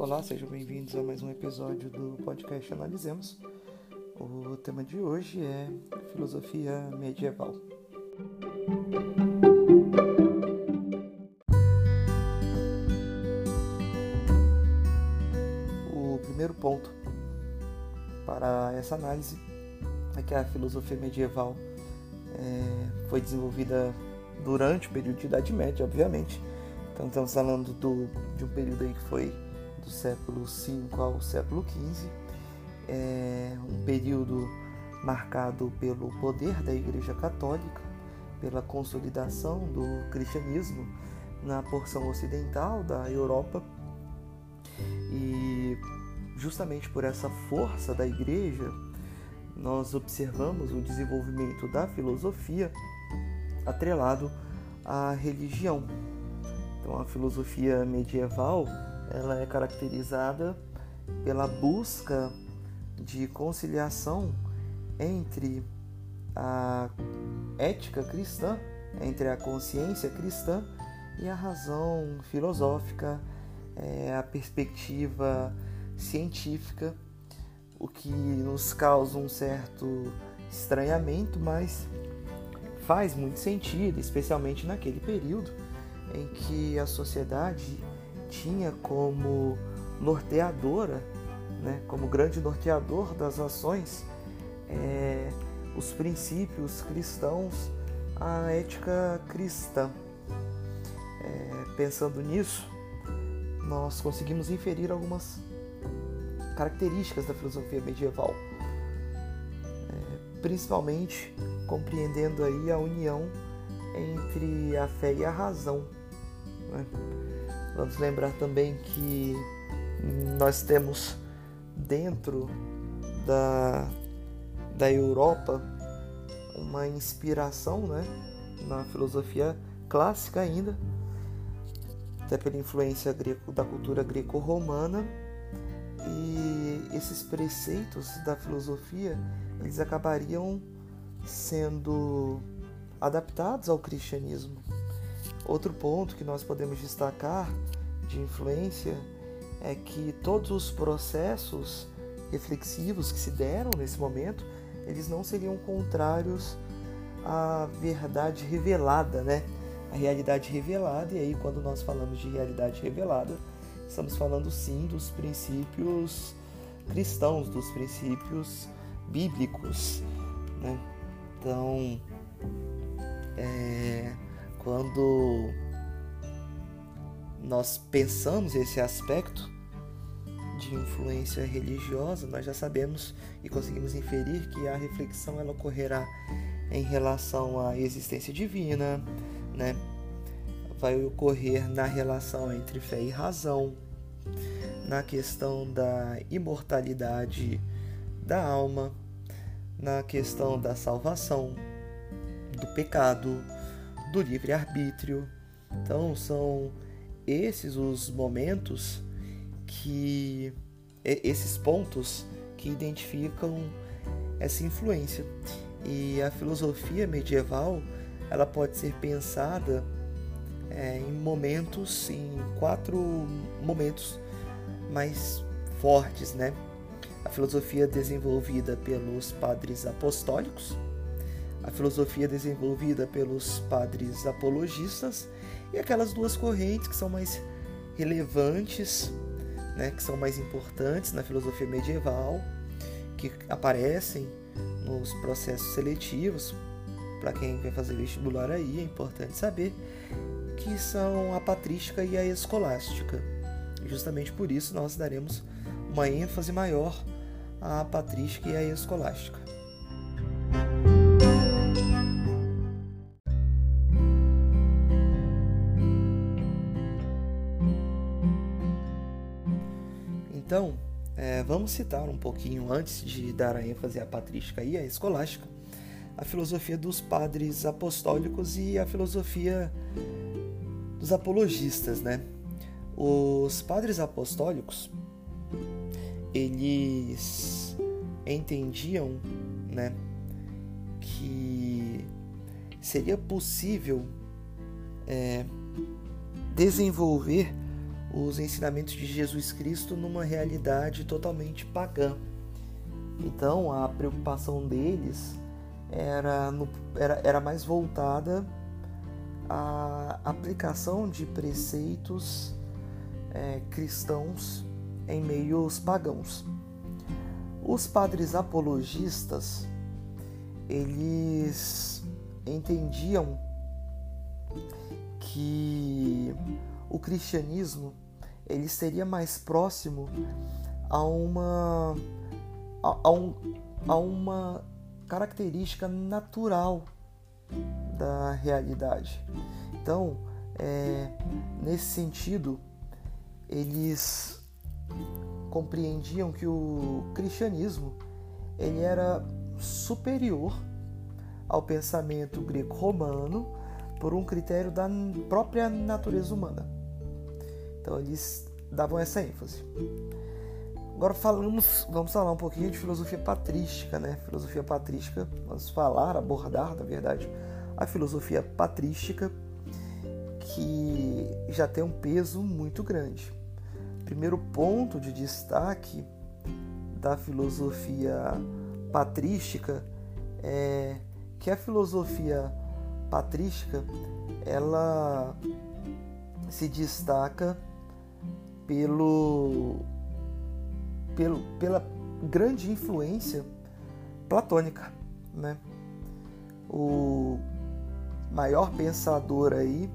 Olá, sejam bem-vindos a mais um episódio do podcast Analisemos. O tema de hoje é filosofia medieval. O primeiro ponto para essa análise é que a filosofia medieval é, foi desenvolvida durante o período de Idade Média, obviamente. Então estamos falando do, de um período aí que foi do século V ao século XV, é um período marcado pelo poder da Igreja Católica, pela consolidação do cristianismo na porção ocidental da Europa e justamente por essa força da Igreja nós observamos o desenvolvimento da filosofia atrelado à religião. Então a filosofia medieval ela é caracterizada pela busca de conciliação entre a ética cristã, entre a consciência cristã e a razão filosófica, é, a perspectiva científica, o que nos causa um certo estranhamento, mas faz muito sentido, especialmente naquele período em que a sociedade tinha como norteadora, né, como grande norteador das ações, é, os princípios cristãos, a ética cristã. É, pensando nisso, nós conseguimos inferir algumas características da filosofia medieval, é, principalmente compreendendo aí a união entre a fé e a razão. Né? Vamos lembrar também que nós temos dentro da, da Europa uma inspiração né, na filosofia clássica ainda, até pela influência da cultura greco-romana, e esses preceitos da filosofia eles acabariam sendo adaptados ao cristianismo. Outro ponto que nós podemos destacar de influência é que todos os processos reflexivos que se deram nesse momento, eles não seriam contrários à verdade revelada, né? A realidade revelada, e aí quando nós falamos de realidade revelada, estamos falando sim dos princípios cristãos, dos princípios bíblicos, né? Então, é, quando nós pensamos esse aspecto de influência religiosa, nós já sabemos e conseguimos inferir que a reflexão ela ocorrerá em relação à existência divina, né? Vai ocorrer na relação entre fé e razão, na questão da imortalidade da alma, na questão da salvação, do pecado, do livre-arbítrio. Então, são esses os momentos que. esses pontos que identificam essa influência. E a filosofia medieval ela pode ser pensada é, em momentos, em quatro momentos mais fortes, né? A filosofia desenvolvida pelos padres apostólicos, a filosofia desenvolvida pelos padres apologistas e aquelas duas correntes que são mais relevantes, né, que são mais importantes na filosofia medieval, que aparecem nos processos seletivos. Para quem vai fazer vestibular aí, é importante saber que são a patrística e a escolástica. Justamente por isso nós daremos uma ênfase maior à patrística e à escolástica. Então, é, vamos citar um pouquinho antes de dar a ênfase à patrística e à escolástica, a filosofia dos padres apostólicos e a filosofia dos apologistas, né? Os padres apostólicos, eles entendiam, né, que seria possível é, desenvolver os ensinamentos de Jesus Cristo numa realidade totalmente pagã. Então a preocupação deles era, no, era, era mais voltada à aplicação de preceitos é, cristãos em meios pagãos. Os padres apologistas eles entendiam que o cristianismo ele seria mais próximo a uma a, a, um, a uma característica natural da realidade. Então, é, nesse sentido, eles compreendiam que o cristianismo ele era superior ao pensamento greco-romano por um critério da própria natureza humana. Então eles davam essa ênfase. Agora falamos, vamos falar um pouquinho de filosofia patrística, né? Filosofia patrística, vamos falar, abordar, na verdade, a filosofia patrística que já tem um peso muito grande. Primeiro ponto de destaque da filosofia patrística é que a filosofia patrística ela se destaca pelo, pelo pela grande influência platônica, né? O maior pensador aí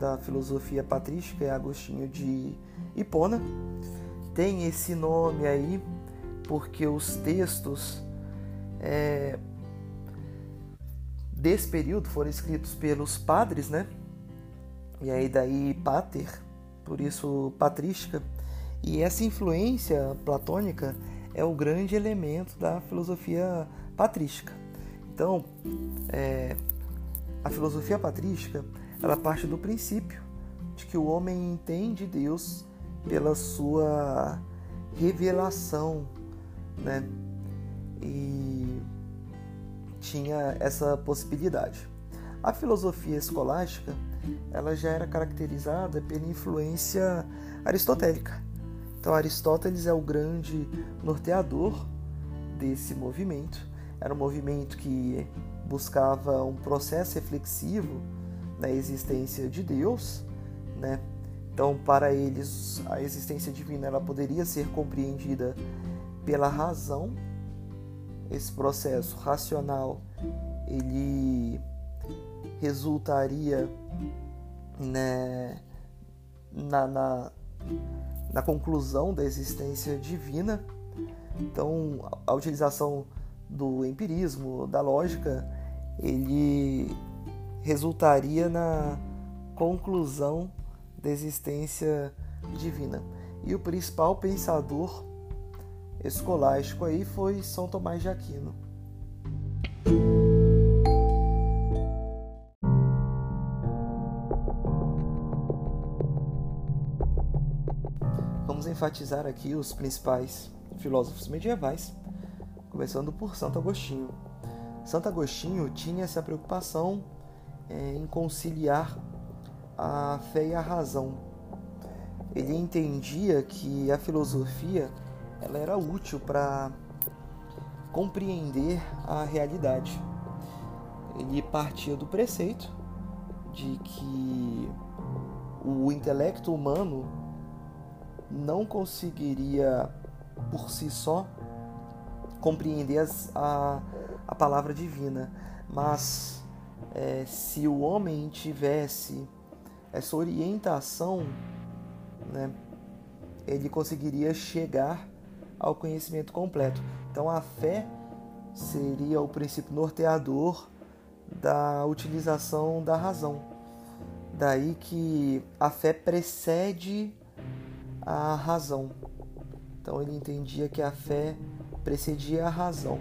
da filosofia patrística é Agostinho de Hipona. Tem esse nome aí porque os textos é, desse período foram escritos pelos padres, né? E aí daí pater, por isso patrística. E essa influência platônica é o grande elemento da filosofia patrística. Então, é, a filosofia patrística ela parte do princípio de que o homem entende Deus pela sua revelação né? E tinha essa possibilidade. A filosofia escolástica, ela já era caracterizada pela influência aristotélica. Então Aristóteles é o grande norteador desse movimento. Era um movimento que buscava um processo reflexivo na existência de Deus, né? Então, para eles, a existência divina ela poderia ser compreendida pela razão, esse processo racional ele resultaria né, na, na, na conclusão da existência divina. Então, a utilização do empirismo, da lógica, ele resultaria na conclusão da existência divina. E o principal pensador escolástico aí foi São Tomás de Aquino. Enfatizar aqui os principais filósofos medievais, começando por Santo Agostinho. Santo Agostinho tinha essa preocupação é, em conciliar a fé e a razão. Ele entendia que a filosofia ela era útil para compreender a realidade. Ele partia do preceito de que o intelecto humano não conseguiria por si só compreender as, a, a palavra divina, mas é, se o homem tivesse essa orientação, né, ele conseguiria chegar ao conhecimento completo. Então a fé seria o princípio norteador da utilização da razão. Daí que a fé precede a razão. Então ele entendia que a fé precedia a razão.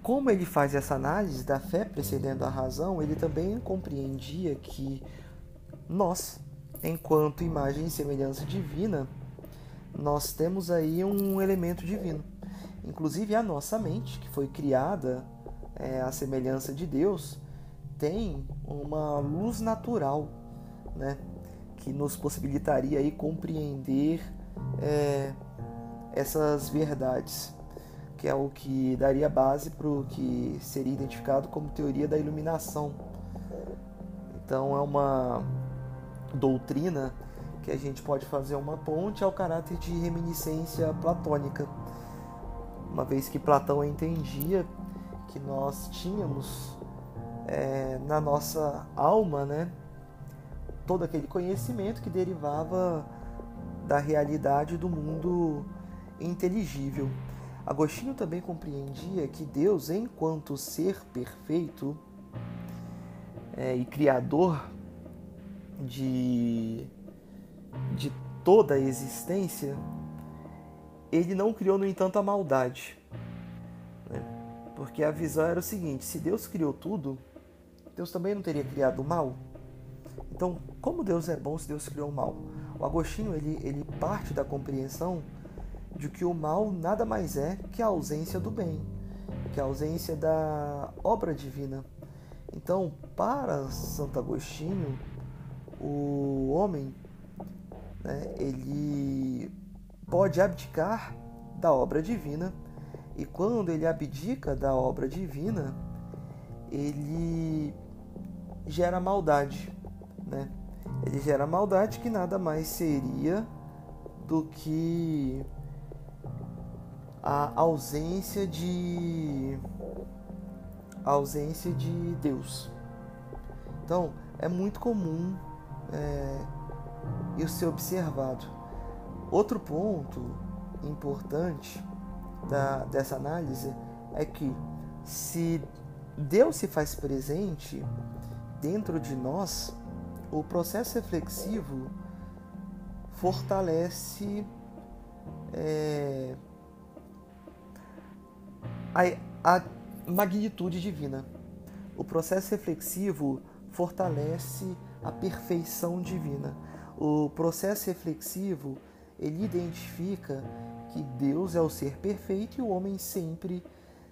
Como ele faz essa análise da fé precedendo a razão, ele também compreendia que nós, enquanto imagem e semelhança divina, nós temos aí um elemento divino. Inclusive a nossa mente, que foi criada é, à semelhança de Deus, tem uma luz natural, né? Que nos possibilitaria aí compreender é, essas verdades, que é o que daria base para o que seria identificado como teoria da iluminação. Então é uma doutrina que a gente pode fazer uma ponte ao caráter de reminiscência platônica, uma vez que Platão entendia que nós tínhamos é, na nossa alma, né, todo aquele conhecimento que derivava da realidade do mundo inteligível. Agostinho também compreendia que Deus, enquanto ser perfeito é, e criador de, de toda a existência, ele não criou, no entanto, a maldade. Né? Porque a visão era o seguinte: se Deus criou tudo, Deus também não teria criado o mal? Então, como Deus é bom se Deus criou o mal? O Agostinho ele, ele parte da compreensão de que o mal nada mais é que a ausência do bem, que a ausência da obra divina. Então, para Santo Agostinho, o homem né, ele pode abdicar da obra divina e quando ele abdica da obra divina, ele gera maldade, né? Ele gera maldade que nada mais seria do que a ausência de a ausência de Deus. Então é muito comum é, isso ser observado. Outro ponto importante da, dessa análise é que se Deus se faz presente dentro de nós, o processo reflexivo fortalece é, a, a magnitude divina. O processo reflexivo fortalece a perfeição divina. O processo reflexivo ele identifica que Deus é o ser perfeito e o homem sempre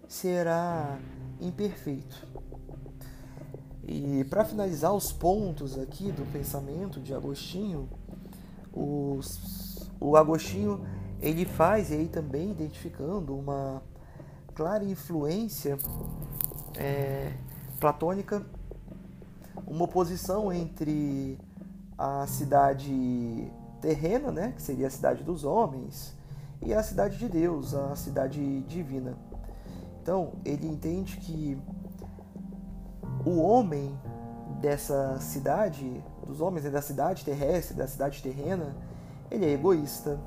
será imperfeito. E para finalizar os pontos aqui do pensamento de Agostinho, os, o Agostinho ele faz e aí também identificando uma clara influência é, platônica, uma oposição entre a cidade terrena, né, que seria a cidade dos homens, e a cidade de Deus, a cidade divina. Então, ele entende que o homem dessa cidade, dos homens da cidade terrestre, da cidade terrena, ele é egoísta,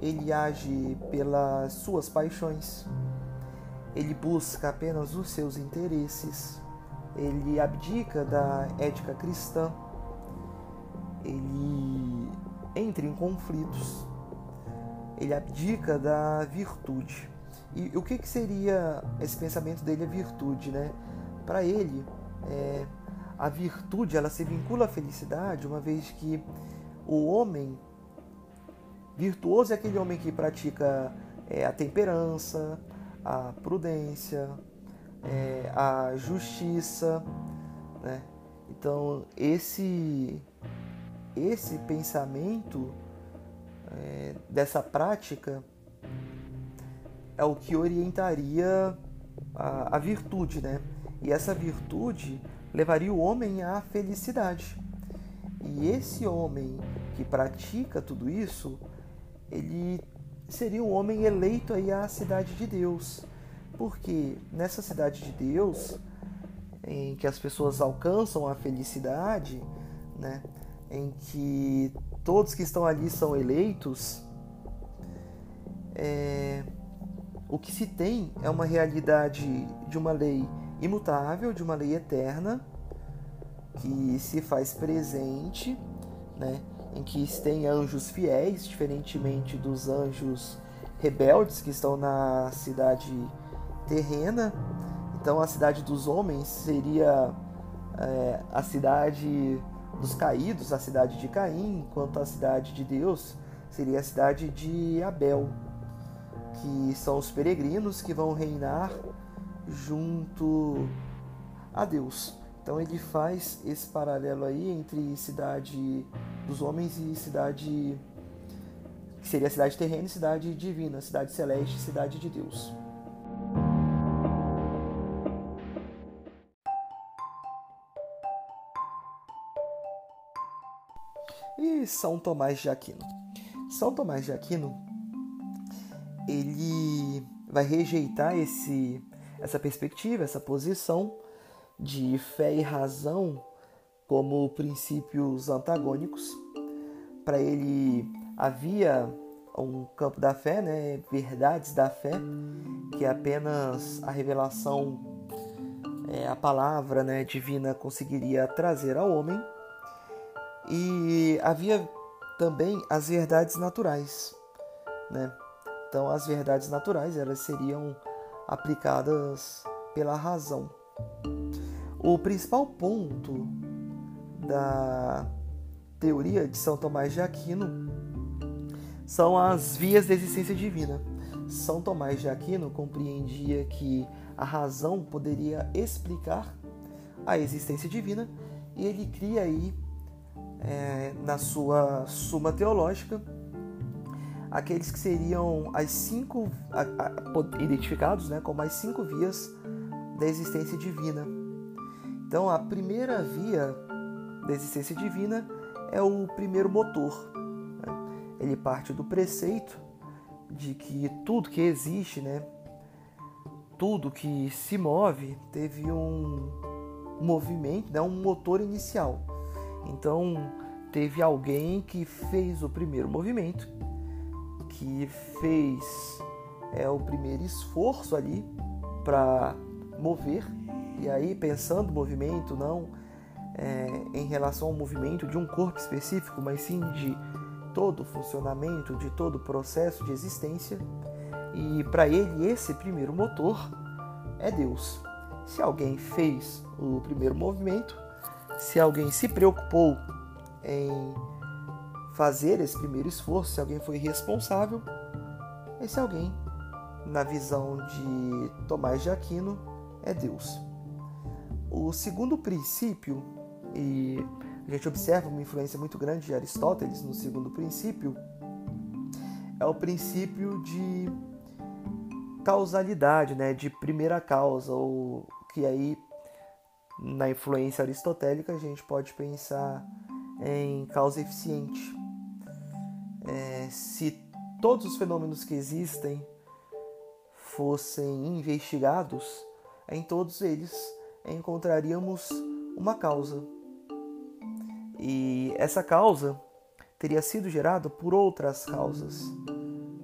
ele age pelas suas paixões, ele busca apenas os seus interesses, ele abdica da ética cristã, ele entra em conflitos, ele abdica da virtude. E o que, que seria esse pensamento dele, a virtude, né? Para ele, é, a virtude ela se vincula à felicidade, uma vez que o homem virtuoso é aquele homem que pratica é, a temperança, a prudência, é, a justiça, né? Então esse esse pensamento é, dessa prática é o que orientaria a, a virtude, né? E essa virtude levaria o homem à felicidade. E esse homem que pratica tudo isso, ele seria um homem eleito aí à cidade de Deus. Porque nessa cidade de Deus, em que as pessoas alcançam a felicidade, né, em que todos que estão ali são eleitos, é, o que se tem é uma realidade de uma lei imutável, de uma lei eterna, que se faz presente, né? em que tem anjos fiéis, diferentemente dos anjos rebeldes que estão na cidade terrena. Então, a cidade dos homens seria é, a cidade dos caídos, a cidade de Caim, enquanto a cidade de Deus seria a cidade de Abel que são os peregrinos que vão reinar junto a Deus. Então ele faz esse paralelo aí entre cidade dos homens e cidade que seria cidade terrena e cidade divina, cidade celeste, cidade de Deus. E São Tomás de Aquino. São Tomás de Aquino, ele vai rejeitar esse, essa perspectiva, essa posição de fé e razão como princípios antagônicos. Para ele havia um campo da fé, né, verdades da fé, que apenas a revelação, é, a palavra né, divina conseguiria trazer ao homem. E havia também as verdades naturais, né? Então as verdades naturais elas seriam aplicadas pela razão. O principal ponto da teoria de São Tomás de Aquino são as vias da existência divina. São Tomás de Aquino compreendia que a razão poderia explicar a existência divina e ele cria aí é, na sua Suma Teológica aqueles que seriam as cinco identificados né, como as cinco vias da existência divina. Então, a primeira via da existência divina é o primeiro motor. Né? Ele parte do preceito de que tudo que existe, né, tudo que se move, teve um movimento, né, um motor inicial. Então, teve alguém que fez o primeiro movimento, que fez é, o primeiro esforço ali para mover, e aí pensando movimento não é, em relação ao movimento de um corpo específico, mas sim de todo o funcionamento, de todo o processo de existência. E para ele, esse primeiro motor é Deus. Se alguém fez o primeiro movimento, se alguém se preocupou em fazer esse primeiro esforço, se alguém foi responsável, esse alguém, na visão de Tomás de Aquino, é Deus. O segundo princípio, e a gente observa uma influência muito grande de Aristóteles no segundo princípio, é o princípio de causalidade, né, de primeira causa, ou que aí na influência aristotélica a gente pode pensar em causa eficiente. É, se todos os fenômenos que existem fossem investigados, em todos eles encontraríamos uma causa. E essa causa teria sido gerada por outras causas,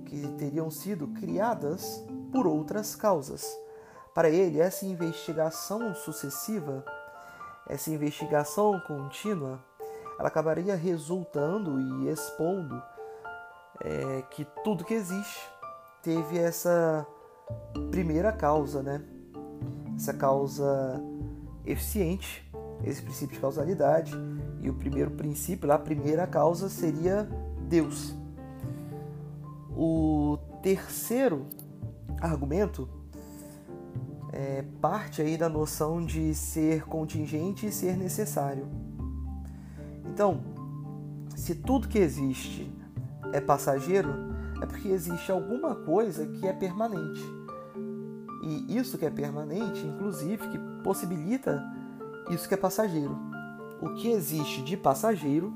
que teriam sido criadas por outras causas. Para ele, essa investigação sucessiva, essa investigação contínua, ela acabaria resultando e expondo é, que tudo que existe teve essa primeira causa, né? Essa causa eficiente, esse princípio de causalidade, e o primeiro princípio, a primeira causa seria Deus. O terceiro argumento é, parte aí da noção de ser contingente e ser necessário. Então, se tudo que existe é passageiro, é porque existe alguma coisa que é permanente. E isso que é permanente, inclusive, que possibilita isso que é passageiro. O que existe de passageiro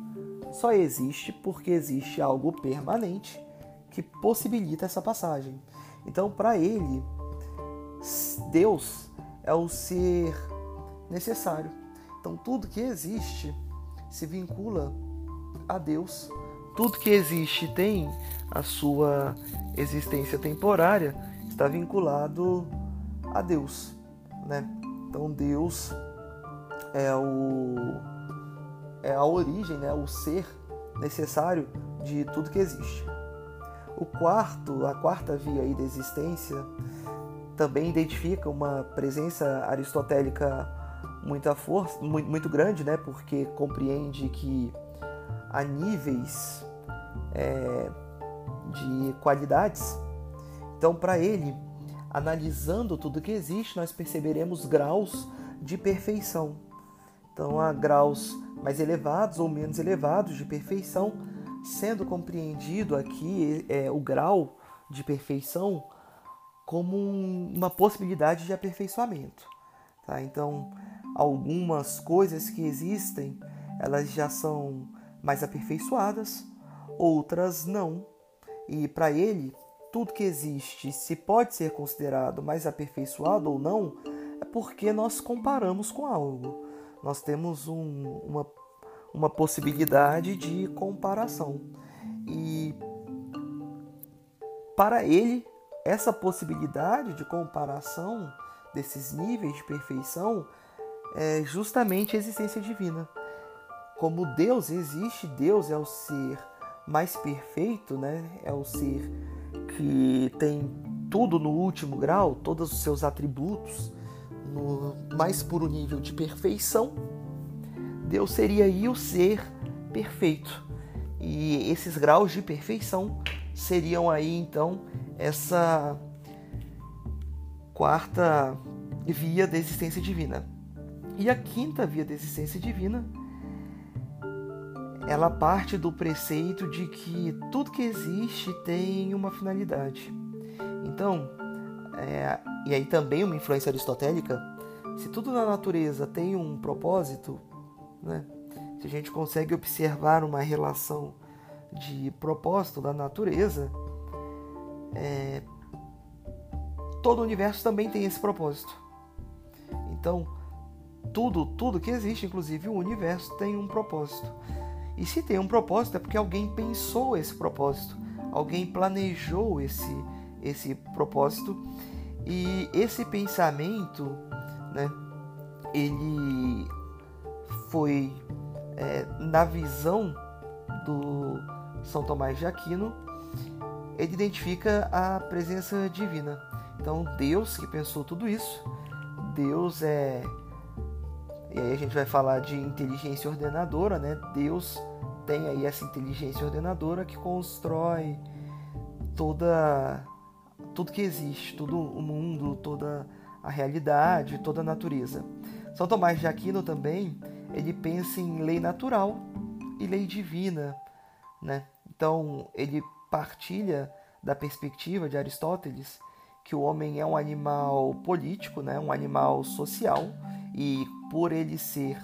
só existe porque existe algo permanente que possibilita essa passagem. Então, para ele, Deus é o ser necessário. Então, tudo que existe se vincula a Deus. Tudo que existe tem a sua existência temporária, está vinculado a Deus, né? Então Deus é o é a origem, né, o ser necessário de tudo que existe. O quarto, a quarta via aí da existência também identifica uma presença aristotélica muita força, muito, grande, né? Porque compreende que há níveis é, de qualidades. Então, para ele, analisando tudo que existe, nós perceberemos graus de perfeição. Então, há graus mais elevados ou menos elevados de perfeição, sendo compreendido aqui é, o grau de perfeição como um, uma possibilidade de aperfeiçoamento. Tá? Então, algumas coisas que existem, elas já são mais aperfeiçoadas, outras não. E para ele, tudo que existe, se pode ser considerado mais aperfeiçoado ou não, é porque nós comparamos com algo. Nós temos um, uma, uma possibilidade de comparação. E para ele, essa possibilidade de comparação desses níveis de perfeição é justamente a existência divina. Como Deus existe, Deus é o ser mais perfeito, né? É o ser que tem tudo no último grau, todos os seus atributos no mais puro nível de perfeição. Deus seria aí o ser perfeito. E esses graus de perfeição seriam aí então essa quarta via da existência divina. E a quinta via da existência divina, ela parte do preceito de que tudo que existe tem uma finalidade. Então, é, e aí também uma influência aristotélica, se tudo na natureza tem um propósito, né? se a gente consegue observar uma relação de propósito da natureza, é, todo o universo também tem esse propósito. Então, tudo, tudo que existe, inclusive o universo, tem um propósito. E se tem um propósito é porque alguém pensou esse propósito, alguém planejou esse esse propósito e esse pensamento, né? Ele foi é, na visão do São Tomás de Aquino, ele identifica a presença divina. Então, Deus que pensou tudo isso, Deus é. E aí a gente vai falar de inteligência ordenadora, né? Deus tem aí essa inteligência ordenadora que constrói toda tudo que existe, todo o mundo, toda a realidade, toda a natureza. São Tomás de Aquino também, ele pensa em lei natural e lei divina, né? Então, ele partilha da perspectiva de Aristóteles que o homem é um animal político, né? Um animal social e por ele ser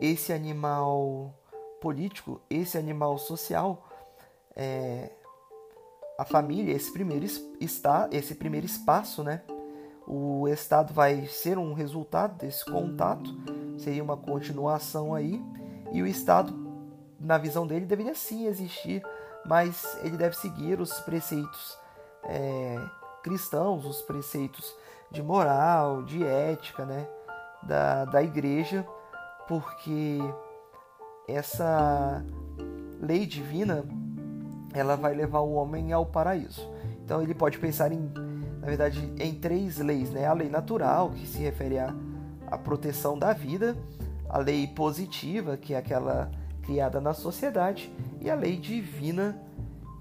esse animal político, esse animal social, é, a família, esse primeiro, está, esse primeiro espaço, né? O Estado vai ser um resultado desse contato, seria uma continuação aí, e o Estado, na visão dele, deveria sim existir, mas ele deve seguir os preceitos é, cristãos, os preceitos de moral, de ética, né? Da, da igreja, porque essa lei divina ela vai levar o homem ao paraíso. Então ele pode pensar em, na verdade, em três leis, né? A lei natural, que se refere à, à proteção da vida, a lei positiva, que é aquela criada na sociedade, e a lei divina,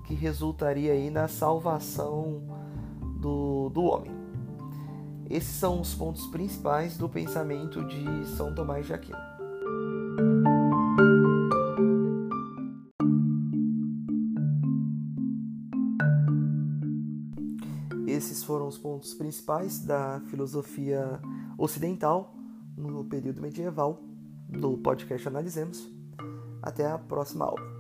que resultaria aí na salvação do, do homem. Esses são os pontos principais do pensamento de São Tomás de Aquino. Esses foram os pontos principais da filosofia ocidental no período medieval do podcast Analisemos. Até a próxima aula.